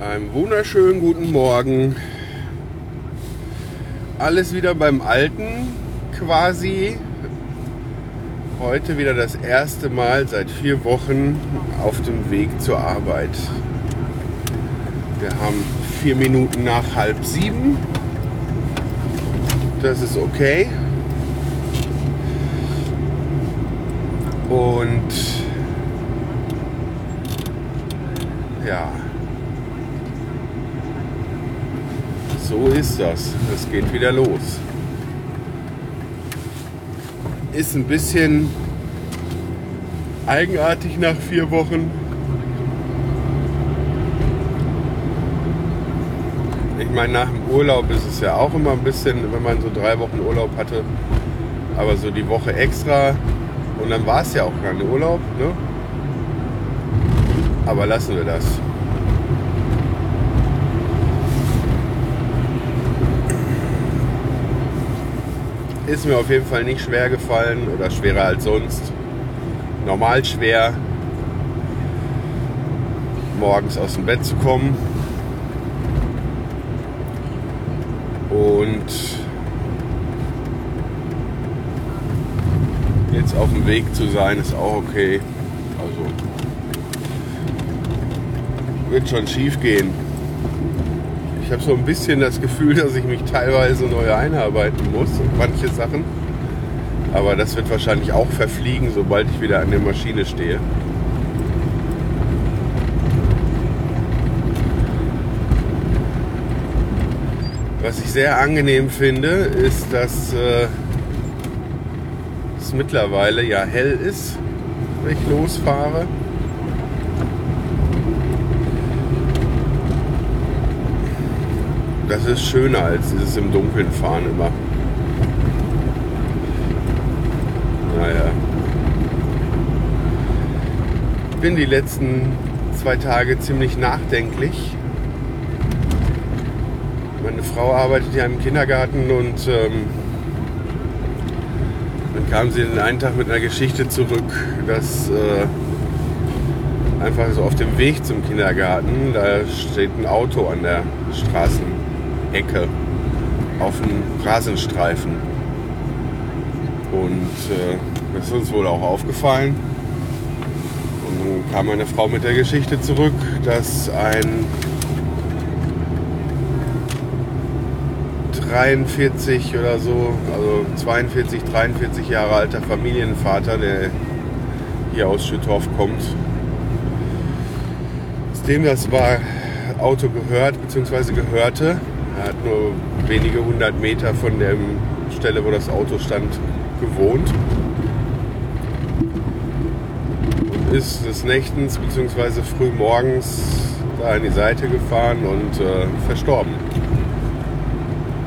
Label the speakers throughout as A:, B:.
A: Einen wunderschönen guten Morgen. Alles wieder beim Alten quasi. Heute wieder das erste Mal seit vier Wochen auf dem Weg zur Arbeit. Wir haben vier Minuten nach halb sieben. Das ist okay. Und ja. So ist das. Es geht wieder los. Ist ein bisschen eigenartig nach vier Wochen. Ich meine, nach dem Urlaub ist es ja auch immer ein bisschen, wenn man so drei Wochen Urlaub hatte. Aber so die Woche extra. Und dann war es ja auch kein Urlaub. Ne? Aber lassen wir das. Ist mir auf jeden Fall nicht schwer gefallen oder schwerer als sonst. Normal schwer, morgens aus dem Bett zu kommen. Und jetzt auf dem Weg zu sein, ist auch okay. Also wird schon schief gehen. Ich habe so ein bisschen das Gefühl, dass ich mich teilweise neu einarbeiten muss in manche Sachen. Aber das wird wahrscheinlich auch verfliegen, sobald ich wieder an der Maschine stehe. Was ich sehr angenehm finde, ist, dass äh, es mittlerweile ja hell ist, wenn ich losfahre. Das ist schöner als dieses im Dunkeln fahren immer. Naja. Ich bin die letzten zwei Tage ziemlich nachdenklich. Meine Frau arbeitet ja im Kindergarten und ähm, dann kam sie den einen Tag mit einer Geschichte zurück, dass äh, einfach so auf dem Weg zum Kindergarten, da steht ein Auto an der Straßen, Ecke auf dem Rasenstreifen. Und äh, das ist uns wohl auch aufgefallen. Und dann kam meine Frau mit der Geschichte zurück, dass ein 43 oder so, also 42, 43 Jahre alter Familienvater, der hier aus Schüttorf kommt, dem das war, Auto gehört bzw. gehörte, er hat nur wenige hundert Meter von der Stelle, wo das Auto stand, gewohnt. Und ist des Nächtens bzw. früh morgens da an die Seite gefahren und äh, verstorben.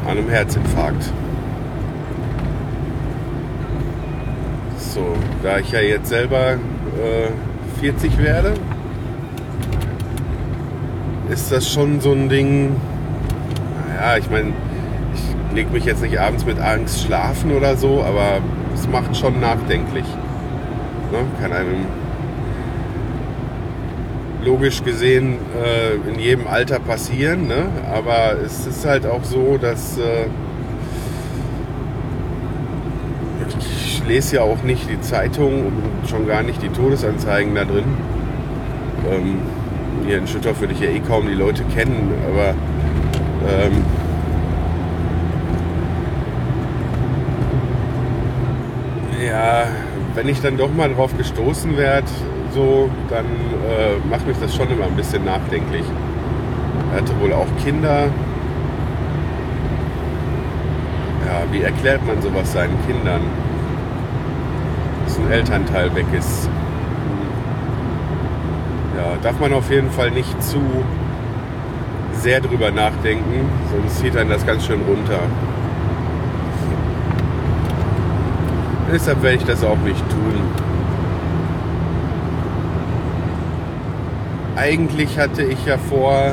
A: An einem Herzinfarkt. So, da ich ja jetzt selber äh, 40 werde, ist das schon so ein Ding, ja, ich meine, ich lege mich jetzt nicht abends mit Angst schlafen oder so, aber es macht schon nachdenklich. Ne? Kann einem logisch gesehen äh, in jedem Alter passieren, ne? aber es ist halt auch so, dass äh, ich lese ja auch nicht die Zeitung und schon gar nicht die Todesanzeigen da drin. Ähm, hier in Schüttorf würde ich ja eh kaum die Leute kennen, aber ähm, ja, wenn ich dann doch mal drauf gestoßen werde, so, dann äh, macht mich das schon immer ein bisschen nachdenklich. Er hatte wohl auch Kinder. Ja, wie erklärt man sowas seinen Kindern? Dass ein Elternteil weg ist. Ja, darf man auf jeden Fall nicht zu sehr drüber nachdenken, sonst zieht einen das ganz schön runter. Deshalb werde ich das auch nicht tun. Eigentlich hatte ich ja vor,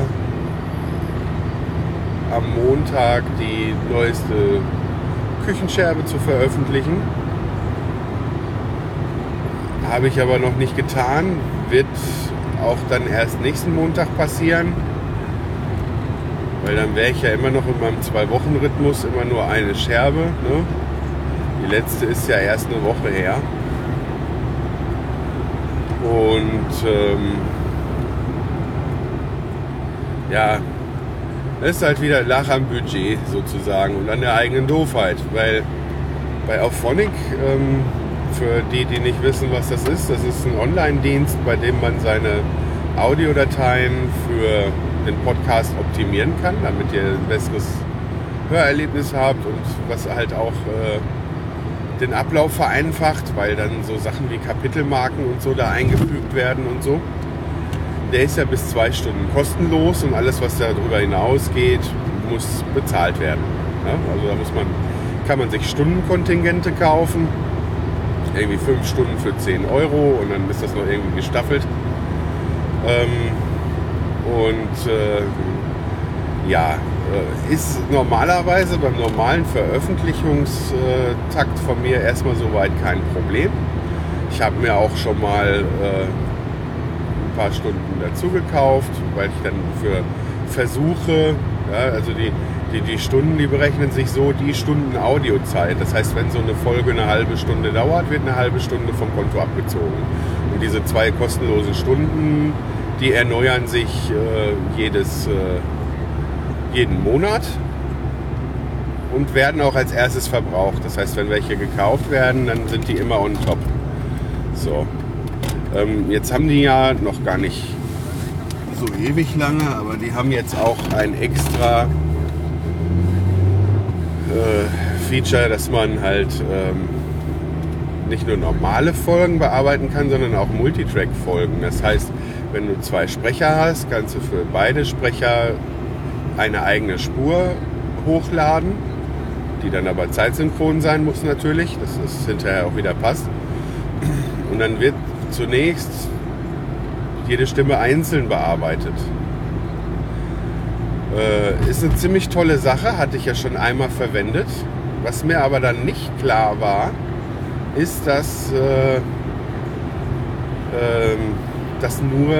A: am Montag die neueste Küchenscherbe zu veröffentlichen. Habe ich aber noch nicht getan. Wird auch dann erst nächsten Montag passieren. Weil dann wäre ich ja immer noch in meinem Zwei-Wochen-Rhythmus immer nur eine Scherbe. Ne? Die letzte ist ja erst eine Woche her. Und ähm, ja, das ist halt wieder Lach am Budget sozusagen und an der eigenen Doofheit. Weil bei Auphonic, ähm, für die, die nicht wissen, was das ist, das ist ein Online-Dienst, bei dem man seine Audiodateien für den Podcast optimieren kann, damit ihr ein besseres Hörerlebnis habt und was halt auch äh, den Ablauf vereinfacht, weil dann so Sachen wie Kapitelmarken und so da eingefügt werden und so. Der ist ja bis zwei Stunden kostenlos und alles, was darüber hinausgeht, muss bezahlt werden. Ja? Also da muss man, kann man sich Stundenkontingente kaufen, irgendwie fünf Stunden für 10 Euro und dann ist das noch irgendwie gestaffelt. Ähm, und äh, ja, äh, ist normalerweise beim normalen Veröffentlichungstakt von mir erstmal soweit kein Problem. Ich habe mir auch schon mal äh, ein paar Stunden dazu gekauft, weil ich dann für Versuche, ja, also die, die, die Stunden, die berechnen sich so die Stunden Audiozeit. Das heißt, wenn so eine Folge eine halbe Stunde dauert, wird eine halbe Stunde vom Konto abgezogen. Und diese zwei kostenlosen Stunden, die erneuern sich äh, jedes, äh, jeden Monat und werden auch als erstes verbraucht. Das heißt, wenn welche gekauft werden, dann sind die immer on top. So. Ähm, jetzt haben die ja noch gar nicht so ewig lange, aber die haben jetzt auch ein extra äh, Feature, dass man halt ähm, nicht nur normale Folgen bearbeiten kann, sondern auch Multitrack-Folgen. Das heißt, wenn du zwei Sprecher hast, kannst du für beide Sprecher eine eigene Spur hochladen, die dann aber zeitsynchron sein muss natürlich, dass es hinterher auch wieder passt. Und dann wird zunächst jede Stimme einzeln bearbeitet. Äh, ist eine ziemlich tolle Sache, hatte ich ja schon einmal verwendet. Was mir aber dann nicht klar war, ist, dass äh, ähm, dass nur,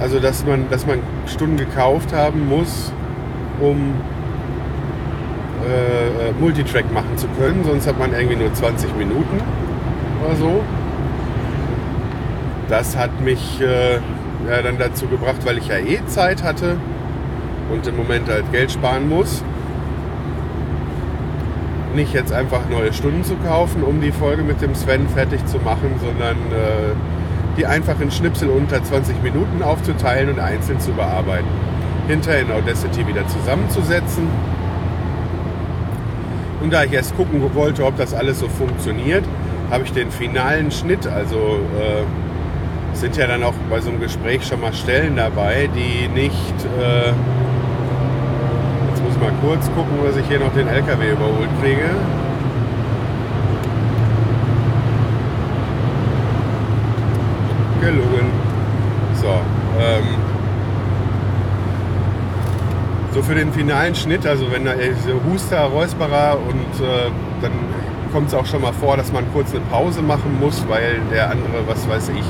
A: also dass man, dass man Stunden gekauft haben muss, um äh, Multitrack machen zu können. Sonst hat man irgendwie nur 20 Minuten oder so. Das hat mich äh, ja, dann dazu gebracht, weil ich ja eh Zeit hatte und im Moment halt Geld sparen muss, nicht jetzt einfach neue Stunden zu kaufen, um die Folge mit dem Sven fertig zu machen, sondern äh, die einfach in Schnipsel unter 20 Minuten aufzuteilen und einzeln zu bearbeiten. Hinterher in Audacity wieder zusammenzusetzen. Und da ich erst gucken wollte, ob das alles so funktioniert, habe ich den finalen Schnitt, also äh, sind ja dann auch bei so einem Gespräch schon mal Stellen dabei, die nicht äh, mal kurz gucken, dass ich hier noch den LKW überholt kriege. Gelungen. So, ähm, so für den finalen Schnitt, also wenn da so Huster, Räusperer und äh, dann kommt es auch schon mal vor, dass man kurz eine Pause machen muss, weil der andere, was weiß ich,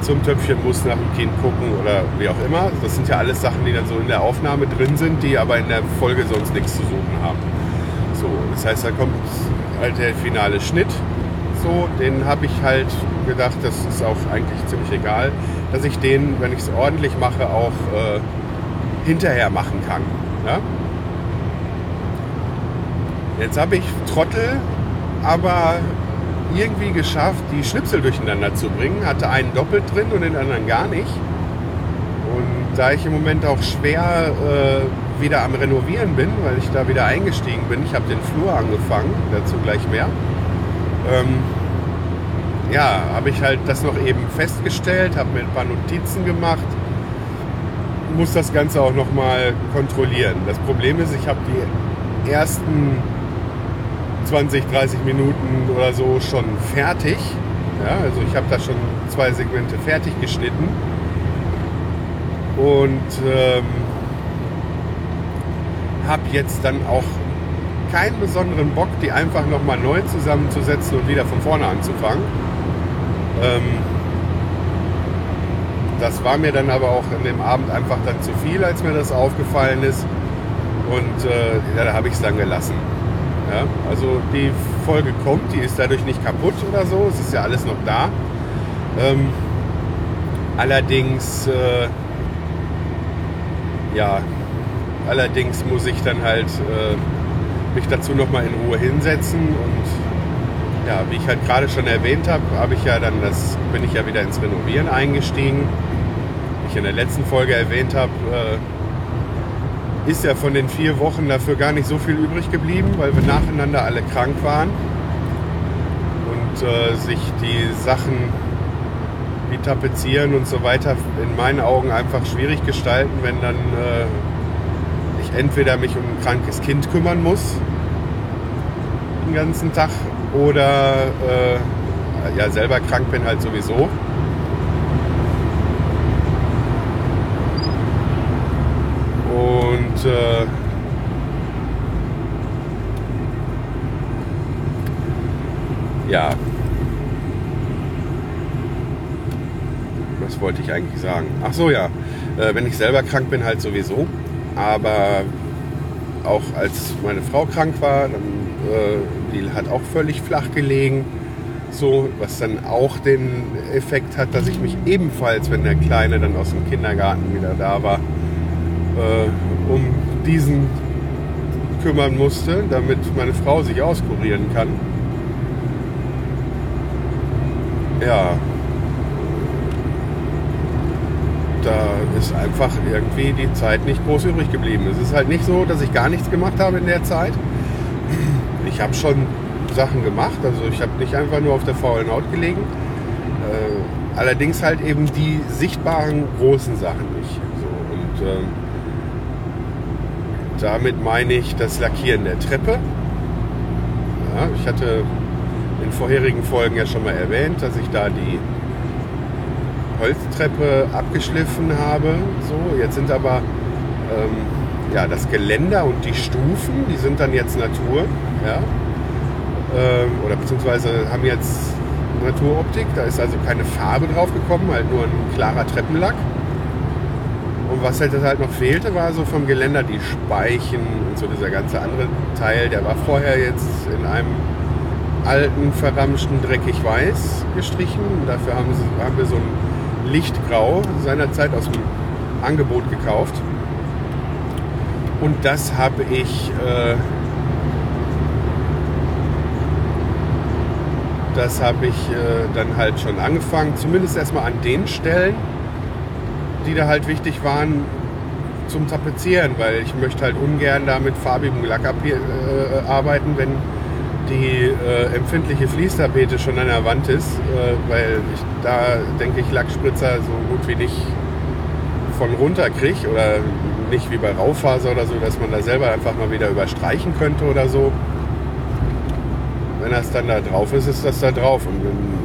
A: zum Töpfchen muss nach dem Kind gucken oder wie auch immer. Das sind ja alles Sachen, die dann so in der Aufnahme drin sind, die aber in der Folge sonst nichts zu suchen haben. So, das heißt, da kommt halt der finale Schnitt. So, den habe ich halt gedacht, das ist auch eigentlich ziemlich egal, dass ich den, wenn ich es ordentlich mache, auch äh, hinterher machen kann. Ja? Jetzt habe ich Trottel, aber irgendwie geschafft, die Schnipsel durcheinander zu bringen. Hatte einen doppelt drin und den anderen gar nicht. Und da ich im Moment auch schwer äh, wieder am Renovieren bin, weil ich da wieder eingestiegen bin, ich habe den Flur angefangen, dazu gleich mehr, ähm, ja, habe ich halt das noch eben festgestellt, habe mir ein paar Notizen gemacht, muss das Ganze auch nochmal kontrollieren. Das Problem ist, ich habe die ersten 20, 30 Minuten oder so schon fertig. Ja, also ich habe da schon zwei Segmente fertig geschnitten. Und ähm, habe jetzt dann auch keinen besonderen Bock, die einfach nochmal neu zusammenzusetzen und wieder von vorne anzufangen. Ähm, das war mir dann aber auch in dem Abend einfach dann zu viel, als mir das aufgefallen ist. Und äh, ja, da habe ich es dann gelassen. Ja, also die Folge kommt, die ist dadurch nicht kaputt oder so. Es ist ja alles noch da. Ähm, allerdings, äh, ja, allerdings muss ich dann halt äh, mich dazu nochmal in Ruhe hinsetzen und ja, wie ich halt gerade schon erwähnt habe, habe ich ja dann das, bin ich ja wieder ins Renovieren eingestiegen. Wie ich in der letzten Folge erwähnt habe, äh, ist ja von den vier Wochen dafür gar nicht so viel übrig geblieben, weil wir nacheinander alle krank waren und äh, sich die Sachen wie Tapezieren und so weiter in meinen Augen einfach schwierig gestalten, wenn dann äh, ich entweder mich um ein krankes Kind kümmern muss den ganzen Tag oder äh, ja selber krank bin halt sowieso. Und äh, ja, was wollte ich eigentlich sagen? Ach so, ja, äh, wenn ich selber krank bin, halt sowieso. Aber auch als meine Frau krank war, dann, äh, die hat auch völlig flach gelegen. So, was dann auch den Effekt hat, dass ich mich ebenfalls, wenn der Kleine dann aus dem Kindergarten wieder da war, äh, um diesen kümmern musste, damit meine Frau sich auskurieren kann. Ja, da ist einfach irgendwie die Zeit nicht groß übrig geblieben. Es ist halt nicht so, dass ich gar nichts gemacht habe in der Zeit. Ich habe schon Sachen gemacht, also ich habe nicht einfach nur auf der faulen Haut gelegen. Äh, allerdings halt eben die sichtbaren großen Sachen nicht. So, und ähm, damit meine ich das Lackieren der Treppe. Ja, ich hatte in vorherigen Folgen ja schon mal erwähnt, dass ich da die Holztreppe abgeschliffen habe. So, jetzt sind aber ähm, ja, das Geländer und die Stufen, die sind dann jetzt Natur. Ja? Ähm, oder beziehungsweise haben jetzt Naturoptik. Da ist also keine Farbe drauf gekommen, halt nur ein klarer Treppenlack. Und was halt, halt noch fehlte, war so vom Geländer die Speichen und so dieser ganze andere Teil. Der war vorher jetzt in einem alten, verramschten, dreckig weiß gestrichen. Dafür haben, sie, haben wir so ein Lichtgrau seinerzeit aus dem Angebot gekauft. Und das habe ich, äh, das habe ich äh, dann halt schon angefangen, zumindest erstmal an den Stellen, die da halt wichtig waren zum Tapezieren, weil ich möchte halt ungern da mit farbigem Lack äh, arbeiten, wenn die äh, empfindliche Fließtapete schon an der Wand ist, äh, weil ich da denke ich Lackspritzer so gut wie nicht von runter kriege oder nicht wie bei Raufaser oder so, dass man da selber einfach mal wieder überstreichen könnte oder so. Wenn das dann da drauf ist, ist das da drauf und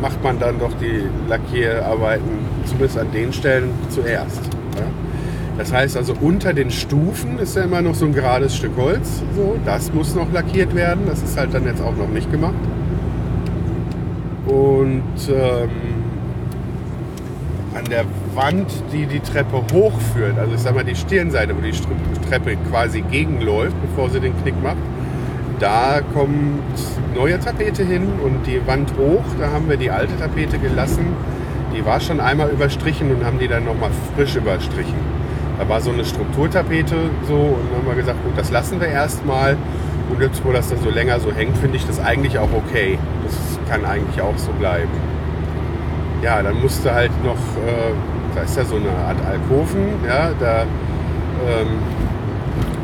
A: macht man dann doch die Lackierarbeiten zumindest an den Stellen zuerst. Ja? Das heißt also, unter den Stufen ist ja immer noch so ein gerades Stück Holz. So, das muss noch lackiert werden. Das ist halt dann jetzt auch noch nicht gemacht. Und ähm, an der Wand, die die Treppe hochführt, also ich sag mal die Stirnseite, wo die Treppe quasi gegenläuft, bevor sie den Knick macht, da kommt neue Tapete hin und die Wand hoch, da haben wir die alte Tapete gelassen. Die war schon einmal überstrichen und haben die dann nochmal frisch überstrichen. Da war so eine Strukturtapete so und haben wir gesagt, gut, das lassen wir erstmal. Und jetzt, wo das dann so länger so hängt, finde ich das eigentlich auch okay. Das kann eigentlich auch so bleiben. Ja, dann musste halt noch, äh, da ist ja so eine Art Alkoven, ja, da ähm,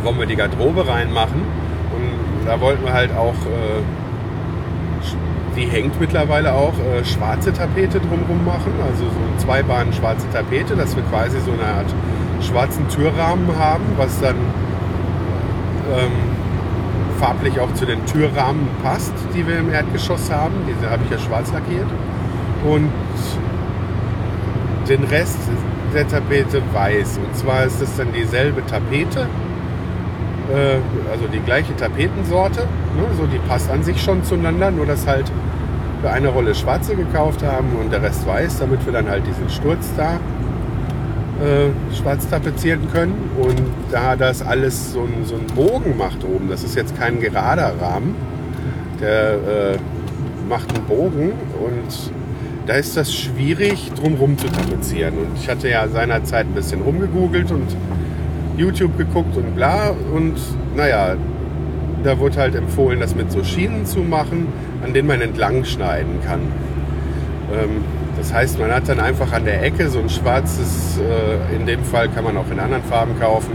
A: wollen wir die Garderobe reinmachen. Da wollten wir halt auch äh, die hängt mittlerweile auch äh, schwarze Tapete drumherum machen, also so eine Zweibahn schwarze Tapete, dass wir quasi so eine Art schwarzen Türrahmen haben, was dann ähm, farblich auch zu den Türrahmen passt, die wir im Erdgeschoss haben. Diese habe ich ja schwarz lackiert. Und den Rest der Tapete weiß. Und zwar ist das dann dieselbe Tapete, also die gleiche Tapetensorte. Ne? So, die passt an sich schon zueinander, nur dass halt wir eine Rolle schwarze gekauft haben und der Rest weiß, damit wir dann halt diesen Sturz da äh, schwarz tapezieren können. Und da das alles so, so einen Bogen macht oben, das ist jetzt kein gerader Rahmen, der äh, macht einen Bogen und da ist das schwierig, drumherum zu tapezieren. Und ich hatte ja seinerzeit ein bisschen rumgegoogelt und YouTube geguckt und bla. Und naja, da wurde halt empfohlen, das mit so Schienen zu machen, an denen man entlang schneiden kann. Ähm, das heißt, man hat dann einfach an der Ecke so ein schwarzes, äh, in dem Fall kann man auch in anderen Farben kaufen,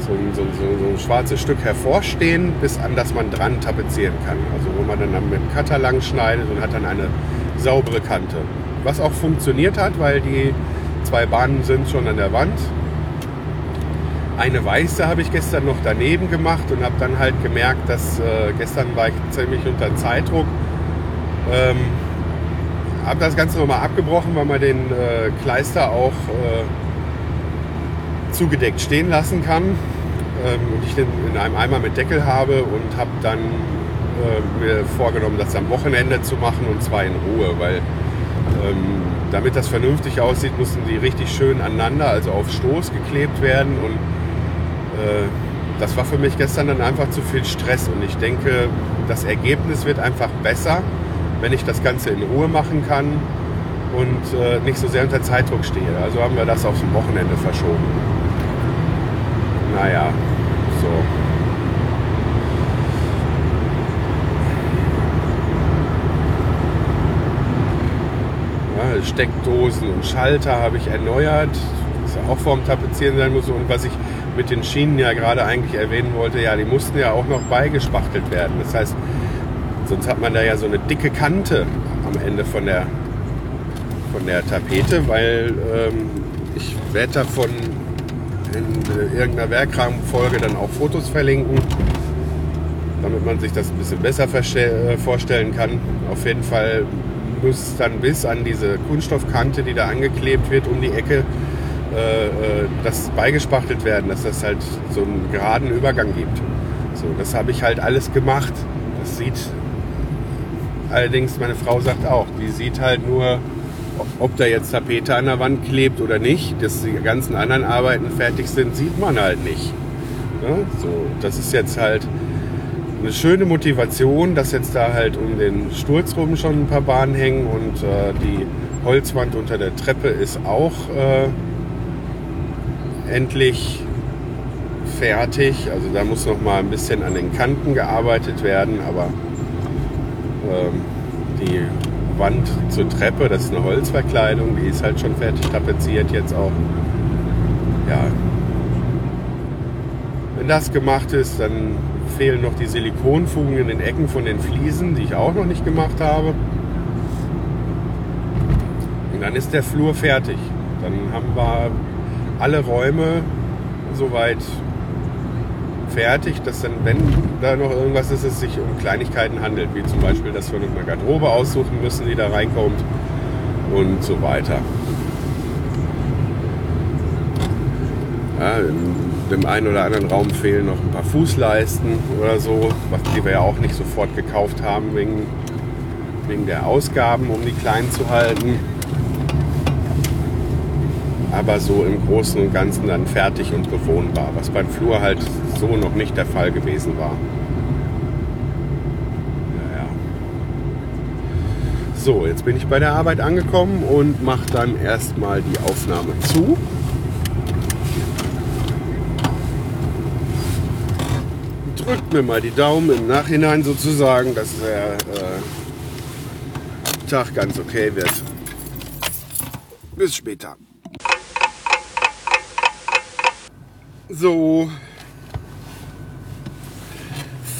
A: so ein, so, so, so ein schwarzes Stück hervorstehen, bis an das man dran tapezieren kann. Also wo man dann mit dem Cutter lang schneidet und hat dann eine saubere Kante. Was auch funktioniert hat, weil die zwei Bahnen sind schon an der Wand. Eine weiße habe ich gestern noch daneben gemacht und habe dann halt gemerkt, dass äh, gestern war ich ziemlich unter Zeitdruck. Ähm, habe das Ganze nochmal abgebrochen, weil man den äh, Kleister auch äh, zugedeckt stehen lassen kann. Ähm, und ich den in einem Eimer mit Deckel habe und habe dann äh, mir vorgenommen, das am Wochenende zu machen und zwar in Ruhe, weil ähm, damit das vernünftig aussieht, mussten die richtig schön aneinander, also auf Stoß geklebt werden und das war für mich gestern dann einfach zu viel Stress und ich denke, das Ergebnis wird einfach besser, wenn ich das Ganze in Ruhe machen kann und äh, nicht so sehr unter Zeitdruck stehe. Also haben wir das aufs Wochenende verschoben. Naja, so. Steckdosen und Schalter habe ich erneuert, was auch vorm Tapezieren sein muss. Und was ich mit den Schienen ja gerade eigentlich erwähnen wollte, ja, die mussten ja auch noch beigespachtelt werden. Das heißt, sonst hat man da ja so eine dicke Kante am Ende von der, von der Tapete, weil ähm, ich werde davon in äh, irgendeiner Werkrahmenfolge dann auch Fotos verlinken, damit man sich das ein bisschen besser äh, vorstellen kann. Auf jeden Fall muss dann bis an diese Kunststoffkante, die da angeklebt wird, um die Ecke, äh, äh, das beigespachtelt werden, dass das halt so einen geraden Übergang gibt. So, das habe ich halt alles gemacht. Das sieht allerdings, meine Frau sagt auch, die sieht halt nur, ob da jetzt Tapete an der Wand klebt oder nicht. Dass die ganzen anderen Arbeiten fertig sind, sieht man halt nicht. Ja, so, das ist jetzt halt eine schöne Motivation, dass jetzt da halt um den Sturz rum schon ein paar Bahnen hängen und äh, die Holzwand unter der Treppe ist auch äh, endlich fertig. Also da muss noch mal ein bisschen an den Kanten gearbeitet werden, aber ähm, die Wand zur Treppe, das ist eine Holzverkleidung, die ist halt schon fertig tapeziert jetzt auch. Ja. Wenn das gemacht ist, dann fehlen noch die Silikonfugen in den Ecken von den Fliesen, die ich auch noch nicht gemacht habe. Und dann ist der Flur fertig. Dann haben wir alle Räume soweit fertig, dass dann, wenn da noch irgendwas ist, es sich um Kleinigkeiten handelt, wie zum Beispiel, dass wir noch eine Garderobe aussuchen müssen, die da reinkommt und so weiter. Ja, dem einen oder anderen Raum fehlen noch ein paar Fußleisten oder so, die wir ja auch nicht sofort gekauft haben wegen, wegen der Ausgaben, um die klein zu halten aber so im Großen und Ganzen dann fertig und bewohnbar, was beim Flur halt so noch nicht der Fall gewesen war. Ja, ja. So, jetzt bin ich bei der Arbeit angekommen und mache dann erstmal die Aufnahme zu. Drückt mir mal die Daumen im Nachhinein sozusagen, dass der äh, Tag ganz okay wird. Bis später. So.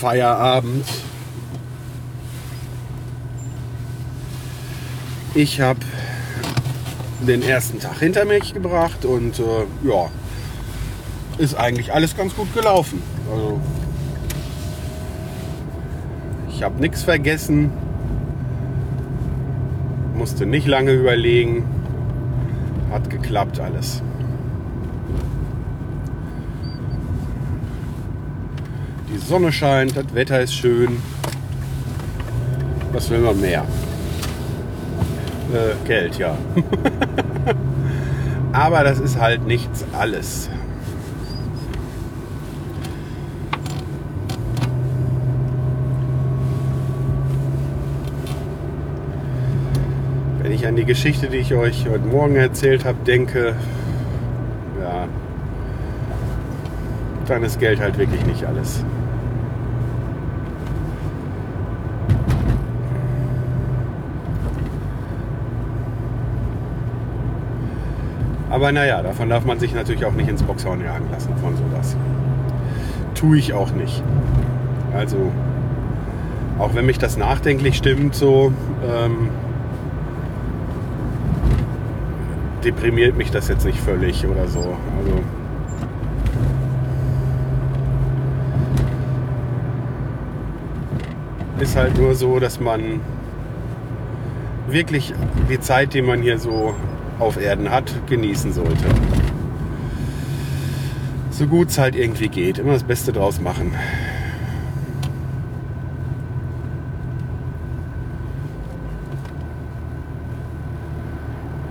A: Feierabend. Ich habe den ersten Tag hinter mich gebracht und äh, ja, ist eigentlich alles ganz gut gelaufen. Also ich habe nichts vergessen, musste nicht lange überlegen, hat geklappt alles. Die Sonne scheint, das Wetter ist schön. Was will man mehr? Äh, Geld, ja. Aber das ist halt nichts alles. Wenn ich an die Geschichte, die ich euch heute Morgen erzählt habe, denke, ja, dann ist Geld halt wirklich nicht alles. Aber naja, davon darf man sich natürlich auch nicht ins Boxhorn jagen lassen von sowas. Tue ich auch nicht. Also, auch wenn mich das nachdenklich stimmt, so ähm, deprimiert mich das jetzt nicht völlig oder so. Also, ist halt nur so, dass man wirklich die Zeit, die man hier so auf Erden hat, genießen sollte. So gut es halt irgendwie geht. Immer das Beste draus machen.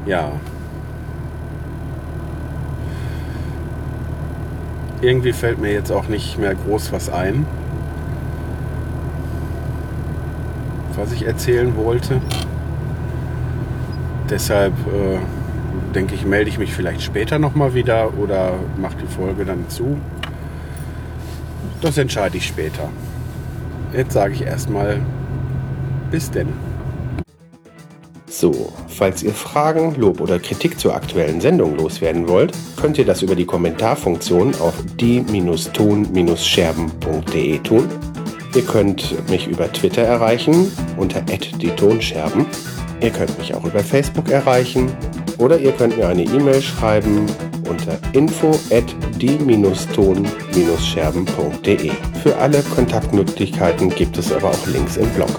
A: Ja. Irgendwie fällt mir jetzt auch nicht mehr groß was ein, was ich erzählen wollte. Deshalb äh, denke ich, melde ich mich vielleicht später nochmal wieder oder mache die Folge dann zu. Das entscheide ich später. Jetzt sage ich erstmal bis denn.
B: So, falls ihr Fragen, Lob oder Kritik zur aktuellen Sendung loswerden wollt, könnt ihr das über die Kommentarfunktion auf die-ton-scherben.de tun. Ihr könnt mich über Twitter erreichen unter die Tonscherben. Ihr könnt mich auch über Facebook erreichen oder ihr könnt mir eine E-Mail schreiben unter info at die-ton-scherben.de. Für alle Kontaktmöglichkeiten gibt es aber auch Links im Blog.